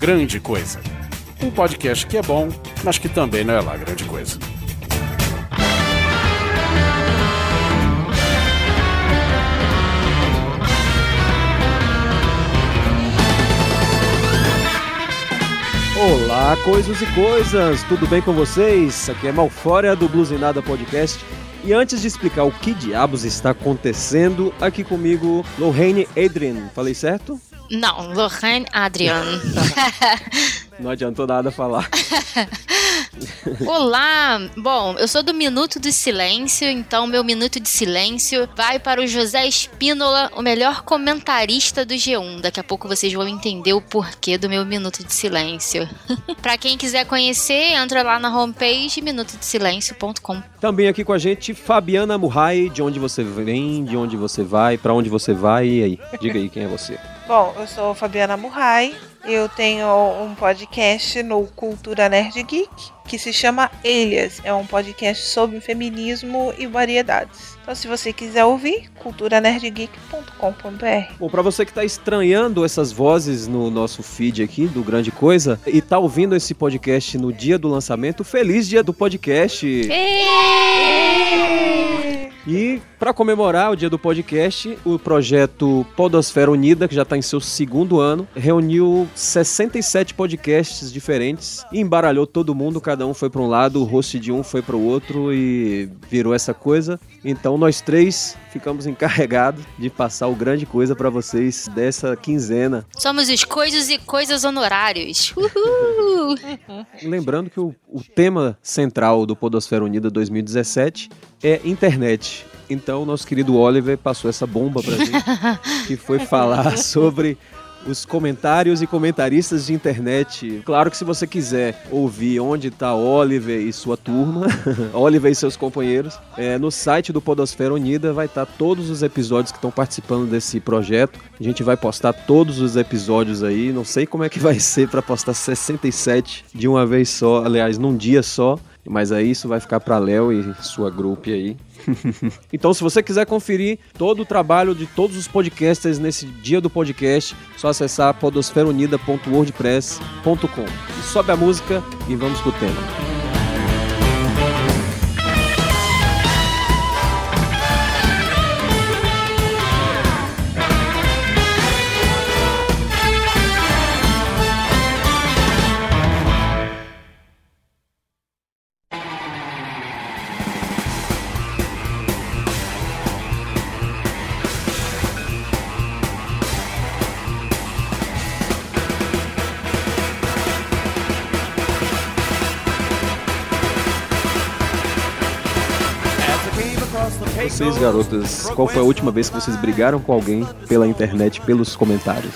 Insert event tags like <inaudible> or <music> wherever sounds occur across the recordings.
Grande Coisa. Um podcast que é bom, mas que também não é lá grande coisa. Olá, coisas e coisas, tudo bem com vocês? Aqui é Malfória do Blues Nada Podcast. E antes de explicar o que diabos está acontecendo, aqui comigo, Lorraine Adrian. Falei certo? Não, Lorraine Adrian. Não adiantou nada falar. <laughs> Olá! Bom, eu sou do Minuto de Silêncio, então meu Minuto de Silêncio vai para o José Espínola, o melhor comentarista do G1. Daqui a pouco vocês vão entender o porquê do meu Minuto de Silêncio. <laughs> para quem quiser conhecer, entra lá na homepage minutodesilencio.com. Também aqui com a gente, Fabiana Murray, de onde você vem, de onde você vai, para onde você vai, e aí? Diga aí quem é você. Bom, eu sou Fabiana Murray, eu tenho um podcast no Cultura Nerd Geek que se chama Elias. É um podcast sobre feminismo e variedades. Então, se você quiser ouvir, culturanerdgeek.com.br. Bom, para você que está estranhando essas vozes no nosso feed aqui do Grande Coisa e tá ouvindo esse podcast no dia do lançamento, feliz dia do podcast! E para comemorar o dia do podcast, o projeto Podosfera Unida, que já está em seu segundo ano, reuniu 67 podcasts diferentes e embaralhou todo mundo, cada um foi para um lado, o host de um foi para o outro e virou essa coisa. Então nós três ficamos encarregados de passar o grande coisa para vocês dessa quinzena. Somos os coisas e coisas honorários. Uhul! <laughs> Lembrando que o, o tema central do Podosfera Unida 2017 é internet. Então, nosso querido Oliver passou essa bomba pra gente, <laughs> que foi falar sobre os comentários e comentaristas de internet. Claro que se você quiser ouvir onde está Oliver e sua turma, <laughs> Oliver e seus companheiros, é, no site do Podosfera Unida vai estar tá todos os episódios que estão participando desse projeto. A gente vai postar todos os episódios aí. Não sei como é que vai ser para postar 67 de uma vez só, aliás, num dia só. Mas aí isso vai ficar para Léo e sua grupo aí. <laughs> então, se você quiser conferir todo o trabalho de todos os podcasters nesse dia do podcast, só acessar podosferaunida.wordpress.com. Sobe a música e vamos pro tema. Garotas, qual foi a última vez que vocês brigaram com alguém pela internet, pelos comentários?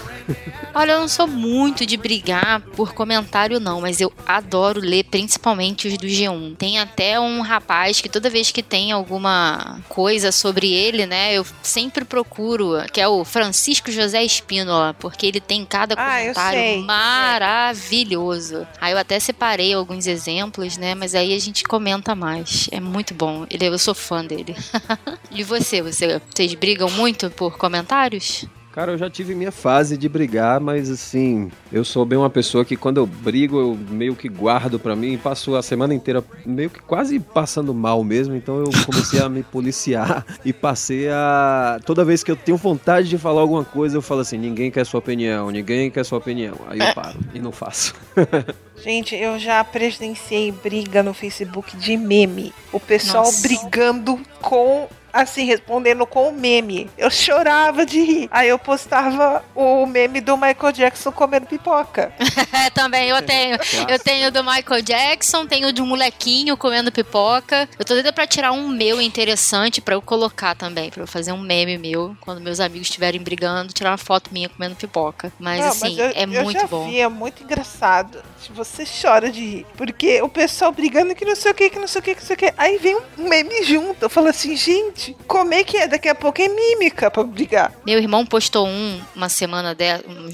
Olha, eu não sou muito de brigar por comentário, não, mas eu adoro ler, principalmente os do G1. Tem até um rapaz que toda vez que tem alguma coisa sobre ele, né, eu sempre procuro, que é o Francisco José Espínola, porque ele tem cada Ah, comentário sei. maravilhoso. Aí eu até separei alguns exemplos, né, mas aí a gente comenta mais. É muito bom. Ele, eu sou fã dele. <laughs> e você, você, vocês brigam muito por comentários? Cara, eu já tive minha fase de brigar, mas assim, eu sou bem uma pessoa que quando eu brigo, eu meio que guardo pra mim, passo a semana inteira meio que quase passando mal mesmo, então eu comecei a me policiar <laughs> e passei a toda vez que eu tenho vontade de falar alguma coisa, eu falo assim, ninguém quer sua opinião, ninguém quer sua opinião. Aí eu paro e não faço. <laughs> Gente, eu já presenciei briga no Facebook de meme. O pessoal Nossa. brigando com. Assim, respondendo com o meme. Eu chorava de rir. Aí eu postava o meme do Michael Jackson comendo pipoca. É, <laughs> também eu tenho. Eu tenho do Michael Jackson, tenho de um molequinho comendo pipoca. Eu tô doida pra tirar um meu interessante pra eu colocar também, pra eu fazer um meme meu quando meus amigos estiverem brigando, tirar uma foto minha comendo pipoca. Mas Não, assim, eu, é eu muito já bom. Vi, é muito engraçado. Você chora de rir. Porque o pessoal brigando que não sei o que, que não sei o que, que não sei o que. Aí vem um meme junto. Eu falo assim, gente, gente, como é que é? Daqui a pouco é mímica pra brigar. Meu irmão postou um uma semana de,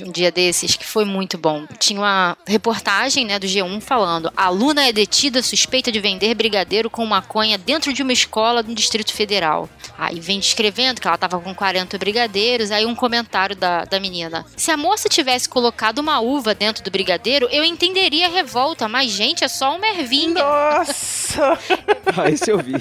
um dia desses que foi muito bom. Tinha uma reportagem, né, do G1 falando: aluna é detida suspeita de vender brigadeiro com maconha dentro de uma escola do Distrito Federal. Aí vem descrevendo que ela tava com 40 brigadeiros, aí um comentário da, da menina. Se a moça tivesse colocado uma uva dentro do brigadeiro, eu entenderia a revolta, mas gente, é só uma ervinha. Nossa! <laughs> Ah, esse eu vi.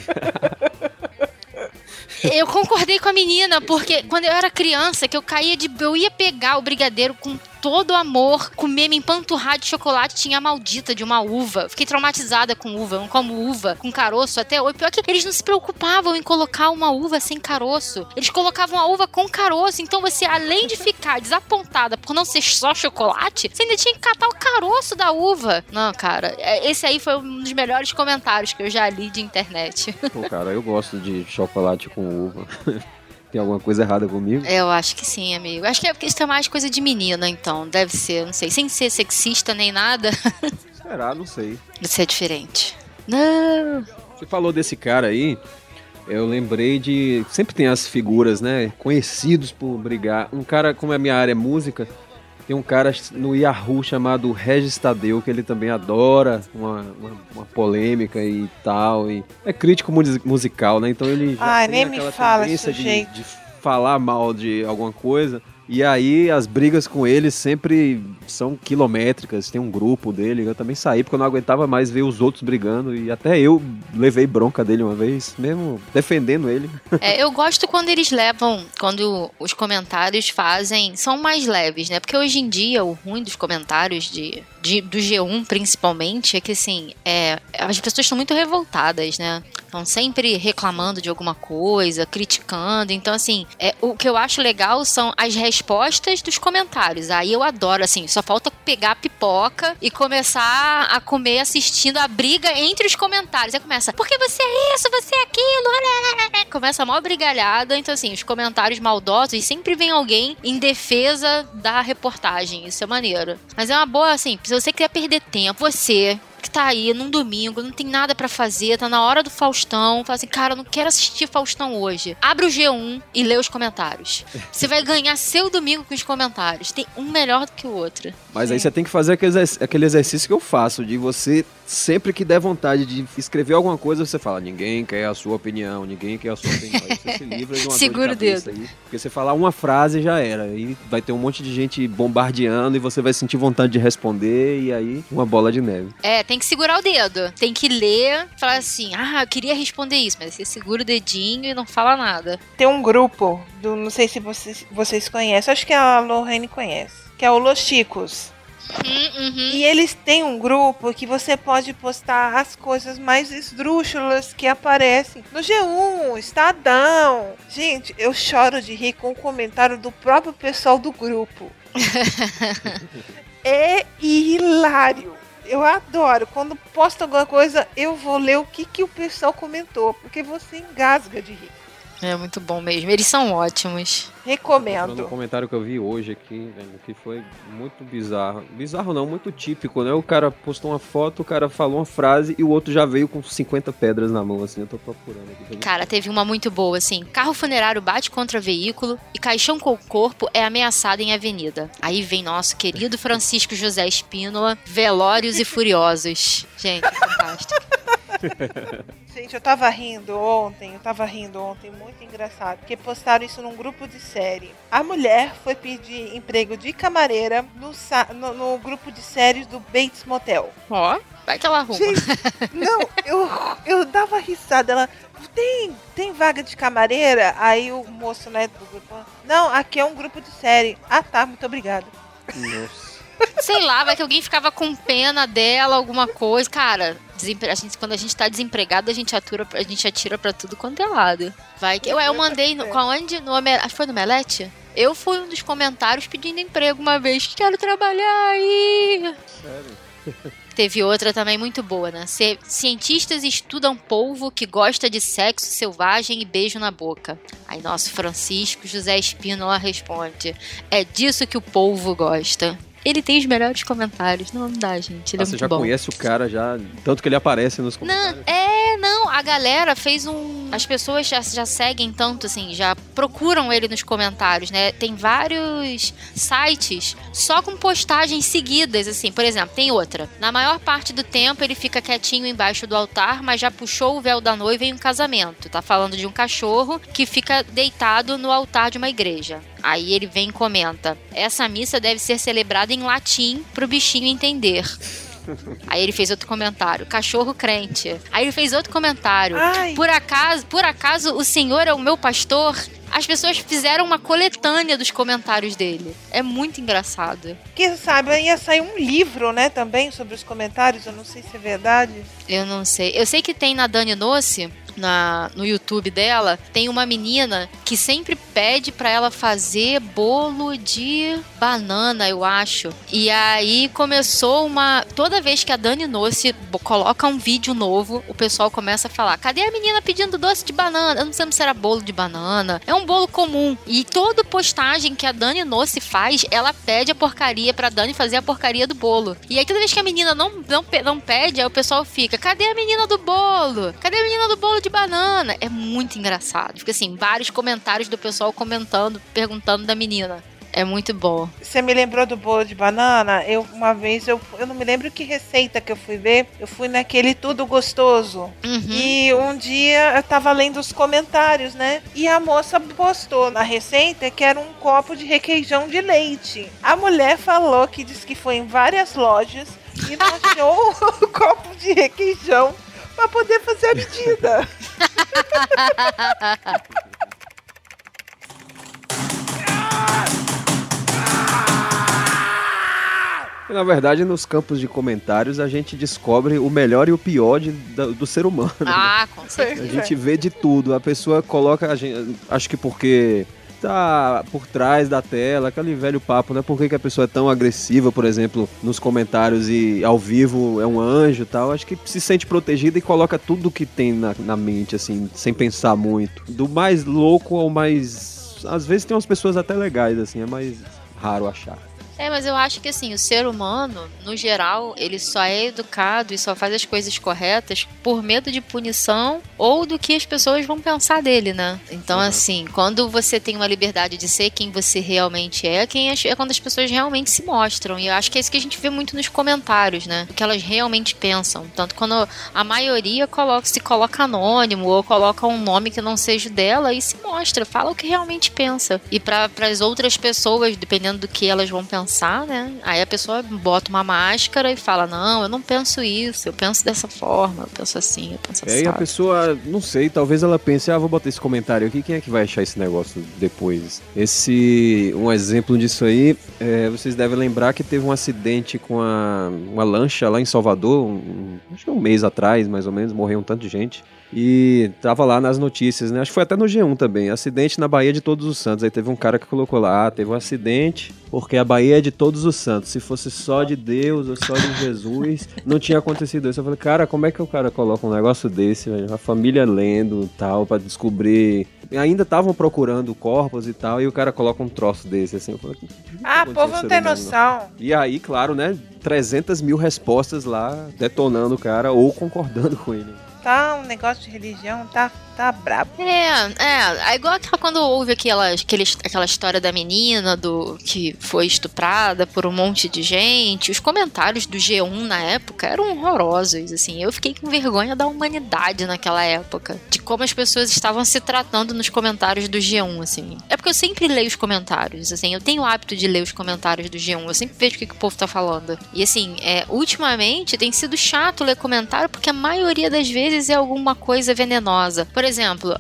Eu concordei com a menina, porque quando eu era criança, que eu caía de. Eu ia pegar o brigadeiro com todo amor, comer, me empanturrar de chocolate, tinha a maldita de uma uva. Fiquei traumatizada com uva, eu não como uva com caroço até hoje. Pior que eles não se preocupavam em colocar uma uva sem caroço. Eles colocavam a uva com caroço. Então você, além de ficar desapontada por não ser só chocolate, você ainda tinha que catar o caroço da uva. Não, cara, é, esse aí foi um dos melhores comentários que eu já li de internet. Pô, cara, eu gosto de chocolate com uva. <laughs> Tem alguma coisa errada comigo? Eu acho que sim, amigo. Acho que é porque isso é mais coisa de menina, então. Deve ser, não sei. Sem ser sexista nem nada. <laughs> Será? Não sei. Isso é diferente. Não. Você falou desse cara aí, eu lembrei de. Sempre tem as figuras, né? Conhecidos por brigar. Um cara, como a minha área é música, tem um cara no Yahoo chamado Regis Tadeu, que ele também adora uma, uma, uma polêmica e tal. E é crítico mu- musical, né? Então ele já Ai, nem me fala esse de, de falar mal de alguma coisa. E aí as brigas com ele sempre são quilométricas. Tem um grupo dele. Eu também saí porque eu não aguentava mais ver os outros brigando. E até eu levei bronca dele uma vez, mesmo defendendo ele. <laughs> É, eu gosto quando eles levam, quando os comentários fazem, são mais leves, né? Porque hoje em dia o ruim dos comentários de, de- do G1 principalmente é que assim, é, as pessoas estão muito revoltadas, né? Estão sempre reclamando de alguma coisa, criticando. Então, assim, é, o que eu acho legal são as respostas dos comentários. Aí eu adoro, assim, só falta pegar a pipoca e começar a comer assistindo a briga entre os comentários. Aí começa, porque você é isso, você é aquilo, começa a maior brigalhada. Então, assim, os comentários maldosos e sempre vem alguém em defesa da reportagem. Isso é maneiro. Mas é uma boa, assim, se você quer perder tempo, você que tá aí num domingo, não tem nada pra fazer, tá na hora do Faustão, fala assim, cara, eu não quero assistir Faustão hoje. Abre o G1 e lê os comentários. Você vai ganhar seu domingo com os comentários. Tem um melhor do que o outro. Mas aí você tem que fazer aquele exercício que eu faço, de você, sempre que der vontade de escrever alguma coisa, você fala, ninguém quer a sua opinião, ninguém quer a sua opinião. Aí você se livra de uma Segura dor de cabeça aí. Porque você falar uma frase já era. Aí vai ter um monte de gente bombardeando e você vai sentir vontade de responder e aí uma bola de neve. É, tem que segurar o dedo. Tem que ler, falar assim, ah, eu queria responder isso, mas você segura o dedinho e não fala nada. Tem um grupo, do, não sei se vocês, vocês conhecem, acho que a Lorraine conhece, que é o Los Chicos. Hum, uhum. E eles têm um grupo que você pode postar as coisas mais esdrúxulas que aparecem no G1, Estadão. Gente, eu choro de rir com o comentário do próprio pessoal do grupo. <laughs> é hilário. Eu adoro. Quando posto alguma coisa, eu vou ler o que, que o pessoal comentou, porque você engasga de rir. É muito bom mesmo. Eles são ótimos. Um Recomendo. comentário que eu vi hoje aqui, velho, que foi muito bizarro. Bizarro não, muito típico, né? O cara postou uma foto, o cara falou uma frase e o outro já veio com 50 pedras na mão, assim. Eu tô procurando aqui. Cara, teve uma muito boa, assim. Carro funerário bate contra veículo e caixão com corpo é ameaçado em avenida. Aí vem nosso querido Francisco José Espínola, Velórios e Furiosos. Gente, fantástico. Gente, eu tava rindo ontem, eu tava rindo ontem, muito engraçado, porque postaram isso num grupo de série. A mulher foi pedir emprego de camareira no, no, no grupo de séries do Bates Motel. Ó, vai que ela arruma. Gente, não, eu, eu dava risada. Ela, tem, tem vaga de camareira? Aí o moço, né, do grupo, não, aqui é um grupo de série. Ah, tá, muito obrigado. Nossa. Sei lá, vai que alguém ficava com pena dela, alguma coisa. Cara, a gente, quando a gente tá desempregado, a gente, atura, a gente atira pra tudo quanto é lado. Vai que. Ué, eu mandei no, com onde? No, acho que foi no Melete? Eu fui um dos comentários pedindo emprego uma vez. Quero trabalhar aí. Sério? <laughs> Teve outra também muito boa, né? Ci- Cientistas estudam polvo que gosta de sexo selvagem e beijo na boca. Aí nosso Francisco José Espínola responde: É disso que o polvo gosta. Ele tem os melhores comentários. Não, não dá, gente. Ele Ah, é você já bom. conhece o cara já, tanto que ele aparece nos Não, comentários. É, não, a galera fez um. As pessoas já, já seguem tanto, assim, já procuram ele nos comentários, né? Tem vários sites só com postagens seguidas, assim. Por exemplo, tem outra. Na maior parte do tempo ele fica quietinho embaixo do altar, mas já puxou o véu da noiva em um casamento. Tá falando de um cachorro que fica deitado no altar de uma igreja. Aí ele vem e comenta: Essa missa deve ser celebrada em latim pro bichinho entender. Aí ele fez outro comentário, cachorro crente. Aí ele fez outro comentário. Ai, Por acaso, por acaso o senhor é o meu pastor? As pessoas fizeram uma coletânea dos comentários dele. É muito engraçado. quem sabe ia sair um livro, né, também sobre os comentários. Eu não sei se é verdade. Eu não sei. Eu sei que tem na Dani Nossi, na, no YouTube dela, tem uma menina que sempre pede pra ela fazer bolo de banana, eu acho. E aí começou uma. Toda vez que a Dani bo- coloca um vídeo novo, o pessoal começa a falar: cadê a menina pedindo doce de banana? Eu não sei se era bolo de banana. É um bolo comum. E toda postagem que a Dani Nossi faz, ela pede a porcaria pra Dani fazer a porcaria do bolo. E aí toda vez que a menina não, não, não pede, aí o pessoal fica: cadê a menina do bolo? Cadê a menina do bolo de banana? É muito engraçado. Fica assim, vários comentários do pessoal comentando, perguntando da menina. É muito bom. Você me lembrou do bolo de banana? Eu uma vez eu, eu não me lembro que receita que eu fui ver. Eu fui naquele tudo gostoso. Uhum. E um dia eu tava lendo os comentários, né? E a moça postou na receita que era um copo de requeijão de leite. A mulher falou que disse que foi em várias lojas e não achou <laughs> o copo de requeijão pra poder fazer a medida. <laughs> Na verdade, nos campos de comentários, a gente descobre o melhor e o pior de- da- do ser humano. Ah, com A certeza. gente vê de tudo. A pessoa coloca. A gente, acho que porque tá por trás da tela, aquele velho papo, né? Por que, que a pessoa é tão agressiva, por exemplo, nos comentários e ao vivo é um anjo e tal? Acho que se sente protegida e coloca tudo que tem na, na mente, assim, sem pensar muito. Do mais louco ao mais. Às vezes tem umas pessoas até legais, assim, é mais raro achar. É, mas eu acho que assim, o ser humano, no geral, ele só é educado e só faz as coisas corretas por medo de punição ou do que as pessoas vão pensar dele, né? Então, Uhum. assim, quando você tem uma liberdade de ser quem você realmente é, quem é quando as pessoas realmente se mostram. E eu acho que é isso que a gente vê muito nos comentários, né? O que elas realmente pensam. Tanto quando a maioria coloca, se coloca anônimo ou coloca um nome que não seja dela e se mostra, fala o que realmente pensa. E para as outras pessoas, dependendo do que elas vão pensar, né? Aí a pessoa bota uma máscara e fala: Não, eu não penso isso, eu penso dessa forma, eu penso assim, eu penso É, e a assim. pessoa, não sei, talvez ela pense, ah, vou botar esse comentário aqui, quem é que vai achar esse negócio depois? Esse, um exemplo disso aí, é, vocês devem lembrar que teve um acidente com a, uma lancha lá em Salvador, um- acho que um mês atrás, mais ou menos, morreu um tanto de gente. E tava lá nas notícias, né? Acho que foi até no G1 também. Acidente na Baía de Todos os Santos. Aí teve um cara que colocou lá, ah, teve um acidente porque a Baía é de Todos os Santos. Se fosse só de Deus ou só de Jesus, não tinha acontecido isso. Eu falei, cara, como é que o cara coloca um negócio desse, velho? A família lendo e tal, pra descobrir. E ainda estavam procurando corpos e tal, e o cara coloca um troço desse, assim. Eu falei, "Que- que Ah, condição povo não tem humano, noção. E aí, claro, né? 300 mil respostas lá, detonando o cara ou concordando com ele. Tá um negócio de religião, tá, tá brabo. É, é, é igual aquela, quando houve aquela, aquele, aquela história da menina do que foi estuprada por um monte de gente. Os comentários do G1 na época eram horrorosos, assim. Eu fiquei com vergonha da humanidade naquela época, de como as pessoas estavam se tratando nos comentários do G1, assim. É porque eu sempre leio os comentários, assim. Eu tenho o hábito de ler os comentários do G1. Eu sempre vejo o que, que o povo tá falando. E assim, é, ultimamente tem sido chato ler comentário porque a maioria das vezes é alguma coisa venenosa. Por exemplo,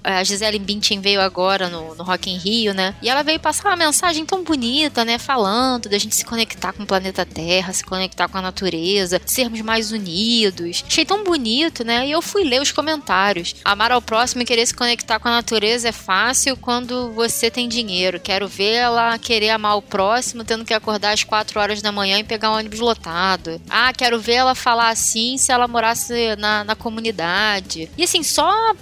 a Gisele Bündchen veio agora no, no Rock in Rio, né? E ela veio passar uma mensagem tão bonita, né? Falando da gente se conectar com o planeta Terra, se conectar com a natureza, sermos mais unidos. Achei tão bonito, né? E eu fui ler os comentários. Amar ao próximo e querer se conectar com a natureza é fácil quando você tem dinheiro. Quero ver ela querer amar o próximo, tendo que acordar às 4 horas da manhã e pegar um ônibus lotado. Ah, quero ver ela falar assim se ela morasse na, na comunidade. E assim, só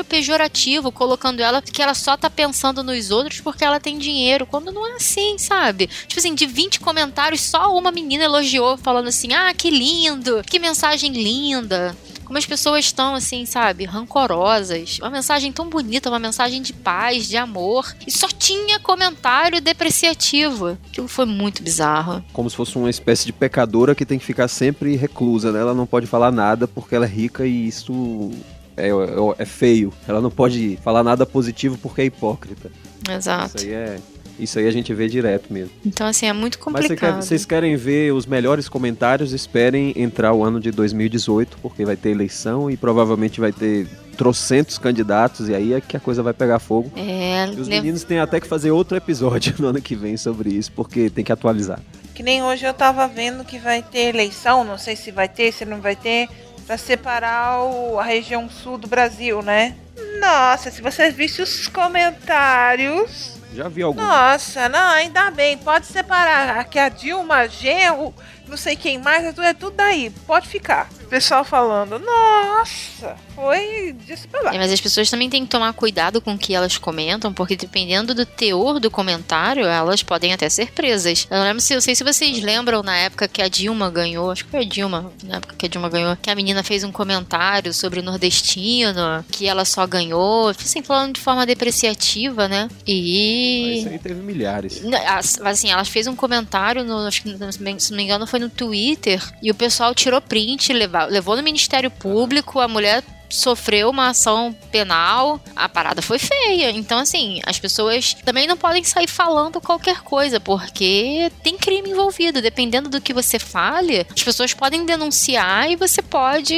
comentário pejorativo, colocando ela que ela só tá pensando nos outros porque ela tem dinheiro. Quando não é assim, sabe? Tipo assim, de 20 comentários, só uma menina elogiou, falando assim: ah, que lindo, que mensagem linda como as pessoas estão, assim, sabe, rancorosas. Uma mensagem tão bonita, uma mensagem de paz, de amor. E só tinha comentário depreciativo. Aquilo foi muito bizarro. Como se fosse uma espécie de pecadora que tem que ficar sempre reclusa, né? Ela não pode falar nada porque ela é rica e isso é, é, é feio. Ela não pode falar nada positivo porque é hipócrita. Exato. Isso aí é isso aí a gente vê direto mesmo. Então, assim, é muito complicado. Mas vocês querem ver os melhores comentários? Esperem entrar o ano de 2018, porque vai ter eleição e provavelmente vai ter trocentos candidatos, e aí é que a coisa vai pegar fogo. É, e os meninos têm até que fazer outro episódio <laughs> no ano que vem sobre isso, porque tem que atualizar. Que nem hoje eu tava vendo que vai ter eleição, não sei se vai ter, se não vai ter, para separar o, a região sul do Brasil, né? Nossa, se vocês vissem os comentários já vi algum. Nossa, não, ainda bem. Pode separar. Aqui a Dilma, Genro, não sei quem mais, é tudo, é tudo daí. Pode ficar. Pessoal falando, nossa, foi disso pra lá. É, mas as pessoas também têm que tomar cuidado com o que elas comentam, porque dependendo do teor do comentário, elas podem até ser presas. Eu não lembro se eu sei se vocês lembram na época que a Dilma ganhou, acho que foi a Dilma, na época que a Dilma ganhou, que a menina fez um comentário sobre o nordestino, que ela só ganhou, assim, falando de forma depreciativa, né? E. Isso aí teve milhares. Assim, ela fez um comentário, no, acho que, se não me engano, foi no Twitter, e o pessoal tirou print, levou levou no Ministério Público, a mulher sofreu uma ação penal, a parada foi feia. Então, assim, as pessoas também não podem sair falando qualquer coisa, porque tem crime envolvido. Dependendo do que você fale, as pessoas podem denunciar e você pode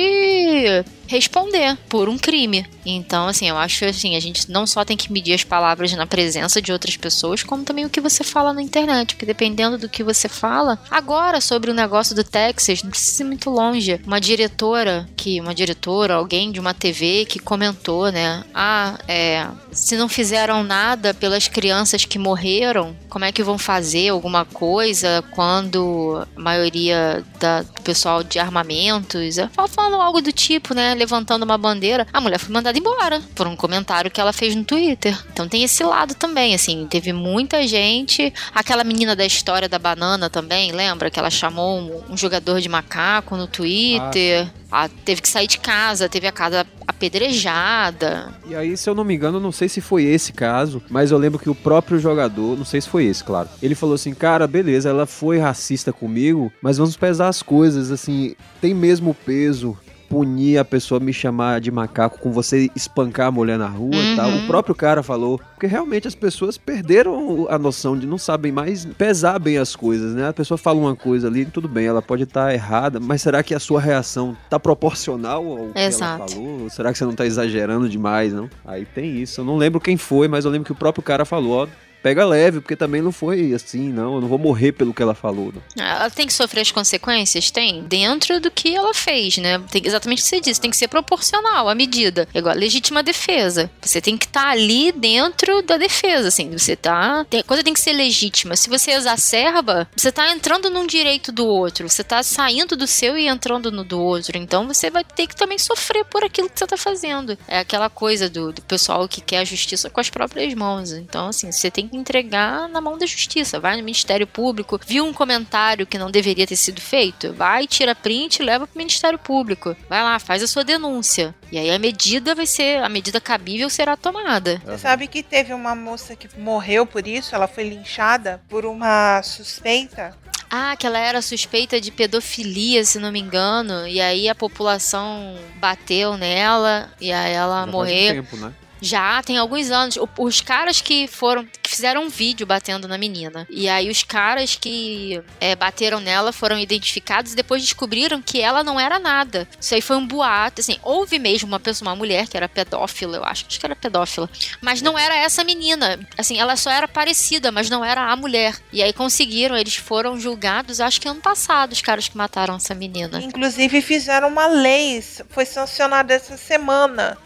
responder por um crime. Então, assim, eu acho assim, a gente não só tem que medir as palavras na presença de outras pessoas, como também o que você fala na internet, porque dependendo do que você fala, agora sobre o negócio do Texas, não precisa ir muito longe. Uma diretora que uma diretora, alguém de uma TV que comentou, né? Ah, é, se não fizeram nada pelas crianças que morreram, como é que vão fazer alguma coisa quando a maioria da, do pessoal de armamentos, falando algo do tipo, né? Levantando uma bandeira, a mulher foi mandada embora por um comentário que ela fez no Twitter. Então tem esse lado também, assim, teve muita gente. Aquela menina da história da banana também, lembra? Que ela chamou um, um jogador de macaco no Twitter. Ah, teve que sair de casa, teve a casa apedrejada. E aí, se eu não me engano, não sei se foi esse caso, mas eu lembro que o próprio jogador, não sei se foi esse, claro, ele falou assim: cara, beleza, ela foi racista comigo, mas vamos pesar as coisas, assim, tem mesmo peso punir a pessoa me chamar de macaco com você espancar a mulher na rua uhum. e tal. O próprio cara falou. Porque realmente as pessoas perderam a noção de não sabem mais pesar bem as coisas, né? A pessoa fala uma coisa ali, tudo bem, ela pode estar tá errada, mas será que a sua reação tá proporcional ao Exato. que ela falou? Será que você não tá exagerando demais, não? Aí tem isso. Eu não lembro quem foi, mas eu lembro que o próprio cara falou, ó, pega leve, porque também não foi assim, não. Eu não vou morrer pelo que ela falou. Não. Ela tem que sofrer as consequências? Tem. Dentro do que ela fez, né? Tem exatamente o que você disse. Tem que ser proporcional à medida. É igual a legítima defesa. Você tem que estar tá ali dentro da defesa, assim. Você tá. A coisa tem que ser legítima. Se você exacerba, você tá entrando num direito do outro. Você tá saindo do seu e entrando no do outro. Então você vai ter que também sofrer por aquilo que você tá fazendo. É aquela coisa do, do pessoal que quer a justiça com as próprias mãos. Então, assim, você tem entregar na mão da justiça. Vai no Ministério Público, viu um comentário que não deveria ter sido feito? Vai, tira print e leva pro Ministério Público. Vai lá, faz a sua denúncia. E aí a medida vai ser, a medida cabível será tomada. Você sabe que teve uma moça que morreu por isso, ela foi linchada por uma suspeita ah, que ela era suspeita de pedofilia, se não me engano. E aí a população bateu nela e aí ela Já morreu. Faz um tempo, né? Já tem alguns anos. Os caras que foram. que fizeram um vídeo batendo na menina. E aí os caras que é, bateram nela foram identificados e depois descobriram que ela não era nada. Isso aí foi um boato. Assim, houve mesmo uma pessoa, uma mulher que era pedófila, eu acho. Acho que era pedófila. Mas não era essa menina. Assim, ela só era parecida, mas não era a mulher. E aí conseguiram, eles foram julgados, acho que ano passado, os caras que mataram essa menina. Inclusive fizeram uma lei, foi sancionada essa semana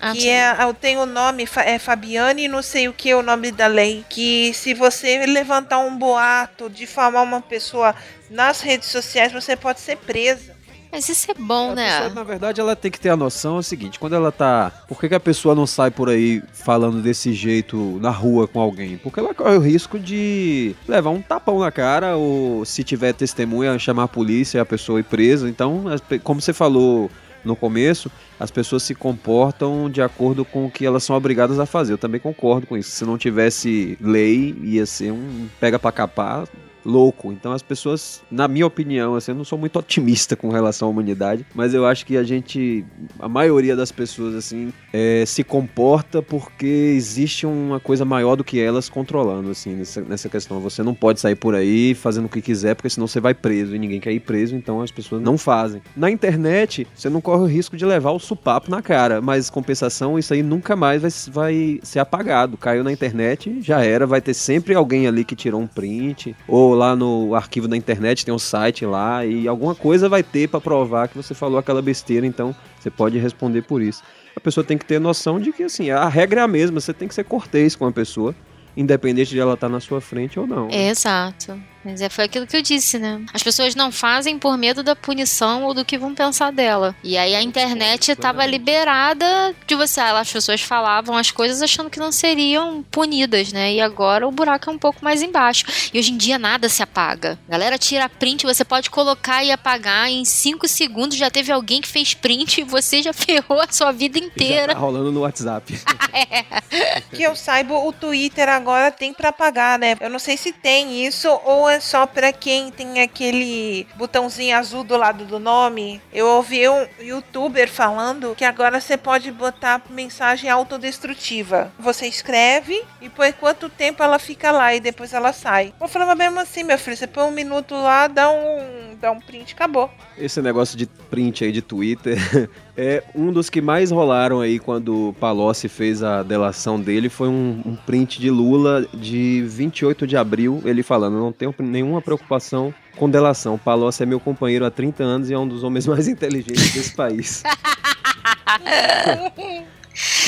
Ah, que sim. é, eu tenho o nome, é Fabiane, não sei o que é o nome da lei, que se você levantar um boato, difamar uma pessoa nas redes sociais, você pode ser presa. Mas isso é bom, A né? pessoa, na verdade, ela tem que ter a noção é o seguinte, quando ela tá. Por que, que a pessoa não sai por aí falando desse jeito na rua com alguém? Porque ela corre o risco de levar um tapão na cara, ou se tiver testemunha, chamar a polícia e a pessoa ir presa. Então, pe- como você falou no começo, as pessoas se comportam de acordo com o que elas são obrigadas a fazer. Eu também concordo com isso. Se não tivesse lei, ia ser um pega pra capar louco. Então as pessoas, na minha opinião, assim, eu não sou muito otimista com relação à humanidade, mas eu acho que a gente, a maioria das pessoas, assim, é, se comporta porque existe uma coisa maior do que elas controlando, assim, nessa, nessa questão. Você não pode sair por aí fazendo o que quiser, porque senão você vai preso e ninguém quer ir preso, então as pessoas não fazem. Na internet, você não corre o risco de levar o supapo na cara, mas compensação, isso aí nunca mais vai, vai ser apagado. Caiu na internet, já era, vai ter sempre alguém ali que tirou um print, ou lá no arquivo da internet tem um site lá, e alguma coisa vai ter pra provar que você falou aquela besteira, então você pode responder por isso. A pessoa tem que ter noção de que, assim, a regra é a mesma, você tem que ser cortês com a pessoa, independente de ela estar na sua frente ou não. Exato. Mas é, foi aquilo que eu disse, né? As pessoas não fazem por medo da punição ou do que vão pensar dela. E aí a internet estava liberada de você. ah, As pessoas falavam as coisas achando que não seriam punidas, né? E agora o buraco é um pouco mais embaixo. E hoje em dia nada se apaga. A galera tira print, você pode colocar e apagar. Em 5 segundos já teve alguém que fez print e você já <laughs> ferrou a sua vida E Já inteira. tá rolando no WhatsApp. <laughs> Que eu saiba, o Twitter agora tem pra pagar, né? Eu não sei se tem isso ou é só pra quem tem aquele botãozinho azul do lado do nome. Eu ouvi um youtuber falando que agora você pode botar mensagem autodestrutiva. Você escreve e por quanto tempo ela fica lá e depois ela sai. Eu falei, mas mesmo assim, meu filho, você põe um minuto lá, dá um, dá um print, acabou. Esse negócio de print aí de Twitter <laughs> é um dos que mais rolaram aí quando o Palocci fez a delação dele. Foi um, um print de Lula de 28 de abril, ele falando: Não tenho nenhuma preocupação com delação. Palocci é meu companheiro há 30 anos e é um dos homens <laughs> mais inteligentes desse país. <laughs>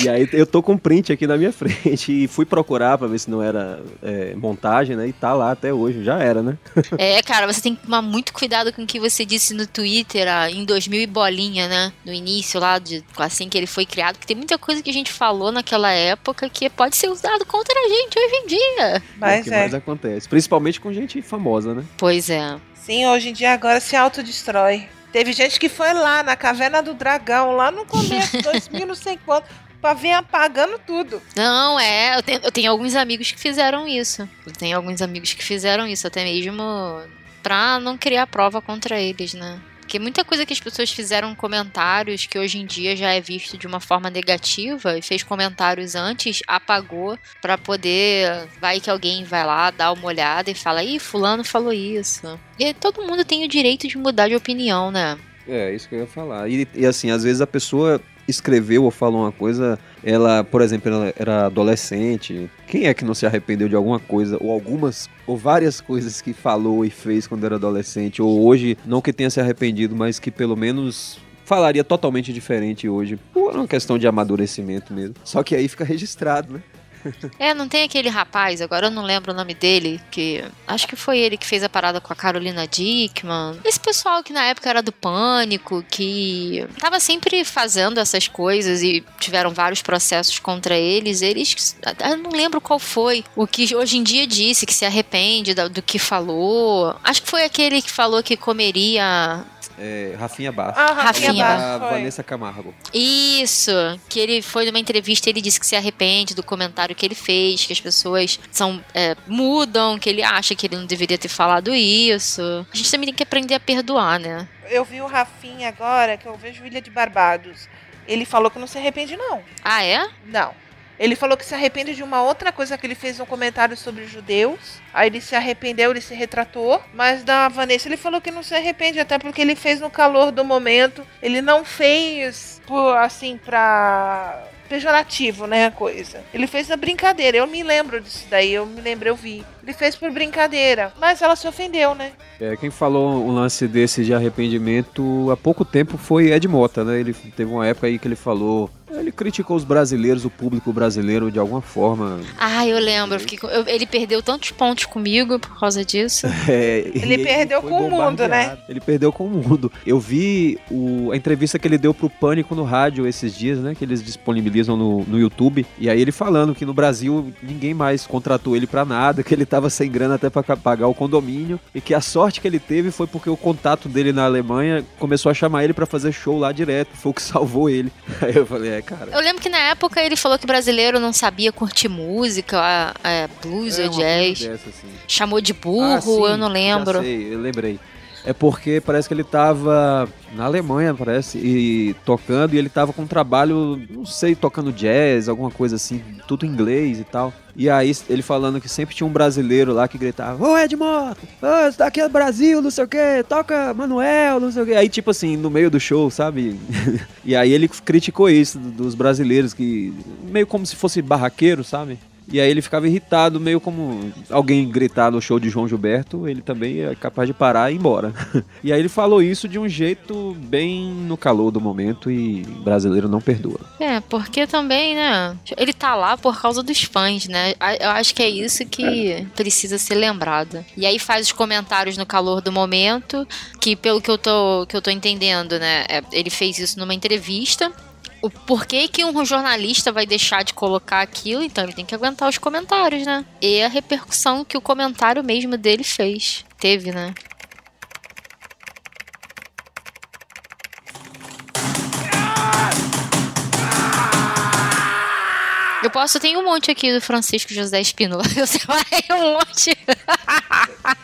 E aí eu tô com um print aqui na minha frente e fui procurar pra ver se não era é, montagem, né? E tá lá até hoje, já era, né? É, cara, você tem que tomar muito cuidado com o que você disse no Twitter ah, em 2000 e bolinha, né? No início lá, de, assim que ele foi criado, que tem muita coisa que a gente falou naquela época que pode ser usado contra a gente hoje em dia. é o Mas que é. mais acontece. Principalmente com gente famosa, né? Pois é. Sim, hoje em dia agora se autodestrói. Teve gente que foi lá na caverna do dragão, lá no começo, <laughs> 2000, não sei quanto, pra ver apagando tudo. Não, é, eu tenho, eu tenho alguns amigos que fizeram isso. Eu tenho alguns amigos que fizeram isso, até mesmo pra não criar prova contra eles, né? Porque muita coisa que as pessoas fizeram comentários que hoje em dia já é visto de uma forma negativa e fez comentários antes, apagou pra poder. Vai que alguém vai lá, dá uma olhada e fala: ih, Fulano falou isso. E todo mundo tem o direito de mudar de opinião, né? É, isso que eu ia falar. E, e, assim, às vezes a pessoa escreveu ou falou uma coisa, ela, por exemplo, ela era adolescente. Quem é que não se arrependeu de alguma coisa, ou algumas, ou várias coisas que falou e fez quando era adolescente, ou hoje, não que tenha se arrependido, mas que pelo menos falaria totalmente diferente hoje, por uma questão de amadurecimento mesmo. Só que aí fica registrado, né? É, não tem aquele rapaz, agora eu não lembro o nome dele, que acho que foi ele que fez a parada com a Carolina Dickman. Esse pessoal que na época era do Pânico, que tava sempre fazendo essas coisas e tiveram vários processos contra eles. Eles, eu não lembro qual foi, o que hoje em dia disse que se arrepende do, do que falou. Acho que foi aquele que falou que comeria É, Rafinha Bastos. Ah, Rafinha Bastos, a foi. Vanessa Camargo. Isso, que ele foi numa entrevista ele disse que se arrepende do comentário que ele fez, que as pessoas são é, mudam, que ele acha que ele não deveria ter falado isso. A gente também tem que aprender a perdoar, né? Eu vi o Rafinha agora, que eu vejo Ilha de Barbados. Ele falou que não se arrepende, não. Ah, é? Não. Ele falou que se arrepende de uma outra coisa que ele fez um comentário sobre judeus. Aí ele se arrependeu, ele se retratou. Mas da Vanessa ele falou que não se arrepende, até porque ele fez no calor do momento. Ele não fez por assim pra pejorativo, né, a coisa. Ele fez na brincadeira. Eu me lembro disso daí, eu me lembro, eu vi. Ele fez por brincadeira. Mas ela se ofendeu, né? É, quem falou um lance desse de arrependimento há pouco tempo foi Ed Mota, né? Ele teve uma época aí que ele falou ele criticou os brasileiros, o público brasileiro de alguma forma. Ah, eu lembro. Eu eu, ele perdeu tantos pontos comigo por causa disso. <laughs> É, ele perdeu com o mundo, né? Ele perdeu com o mundo. Eu vi o, a entrevista que ele deu pro Pânico no rádio esses dias, né? Que eles disponibilizam no, no YouTube. E aí ele falando que no Brasil ninguém mais contratou ele para nada, que ele tava sem grana até para pagar o condomínio. E que a sorte que ele teve foi porque o contato dele na Alemanha começou a chamar ele para fazer show lá direto. Foi o que <laughs> salvou ele. Aí eu falei, é, cara. Eu lembro que na época ele falou que brasileiro não sabia curtir música, a, a blues é, ou jazz. Dessa, assim. Chamou de burro, ah, sim, eu não lembro. Sei, eu lembrei. É porque parece que ele tava na Alemanha, parece, e tocando, e ele tava com um trabalho, não sei, tocando jazz, alguma coisa assim, tudo em inglês e tal. E aí ele falando que sempre tinha um brasileiro lá que gritava, ô Edmota, oh, isso daqui é Brasil, não sei o que, toca Manuel, não sei o que. Aí tipo assim, no meio do show, sabe? <laughs> e aí ele criticou isso dos brasileiros, que meio como se fosse barraqueiro, sabe? E aí ele ficava irritado, meio como alguém gritar no show de João Gilberto, ele também é capaz de parar e ir embora. <laughs> e aí ele falou isso de um jeito bem no calor do momento e brasileiro não perdoa. É, porque também, né? Ele tá lá por causa dos fãs, né? Eu acho que é isso que precisa ser lembrado. E aí faz os comentários no calor do momento, que pelo que eu tô, que eu tô entendendo, né? É, ele fez isso numa entrevista o porquê que um jornalista vai deixar de colocar aquilo, então ele tem que aguentar os comentários, né? E a repercussão que o comentário mesmo dele fez. Teve, né? Eu posso, tem um monte aqui do Francisco José Espínola. <laughs> Eu separei um monte.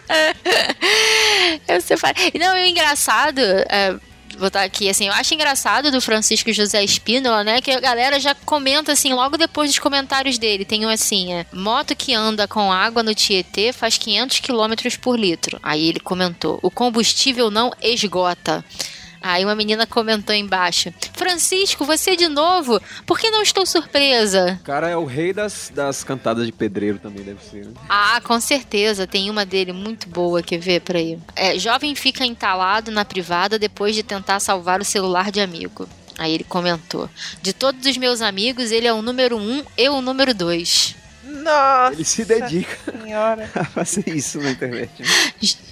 <laughs> Eu separei. Não, e o engraçado, é, botar aqui, assim, eu acho engraçado do Francisco José Espínola, né, que a galera já comenta, assim, logo depois dos comentários dele, tem um assim, é, moto que anda com água no Tietê faz 500 km por litro. Aí ele comentou, o combustível não esgota. Aí uma menina comentou embaixo: Francisco, você de novo? Por que não estou surpresa? O cara é o rei das, das cantadas de pedreiro também, deve ser. Né? Ah, com certeza. Tem uma dele muito boa, quer ver pra aí? É, jovem fica entalado na privada depois de tentar salvar o celular de amigo. Aí ele comentou: De todos os meus amigos, ele é o número um, eu o número dois. Nossa! Ele se dedica senhora. <laughs> a fazer isso na internet. Né? <laughs>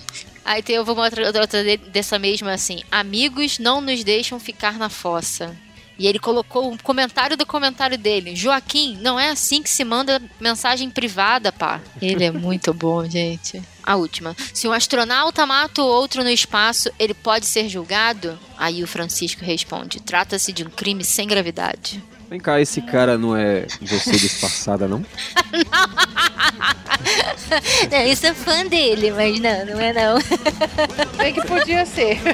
Aí tem uma outra, outra dessa mesma assim: Amigos não nos deixam ficar na fossa. E ele colocou um comentário do comentário dele. Joaquim, não é assim que se manda mensagem privada, pá. Ele é muito <laughs> bom, gente. A última. Se um astronauta mata o outro no espaço, ele pode ser julgado? Aí o Francisco responde: trata-se de um crime sem gravidade. Vem cá, esse cara não é você disfarçada, não? <laughs> não, eu sou fã dele, mas não, não é não. É que podia ser. <laughs>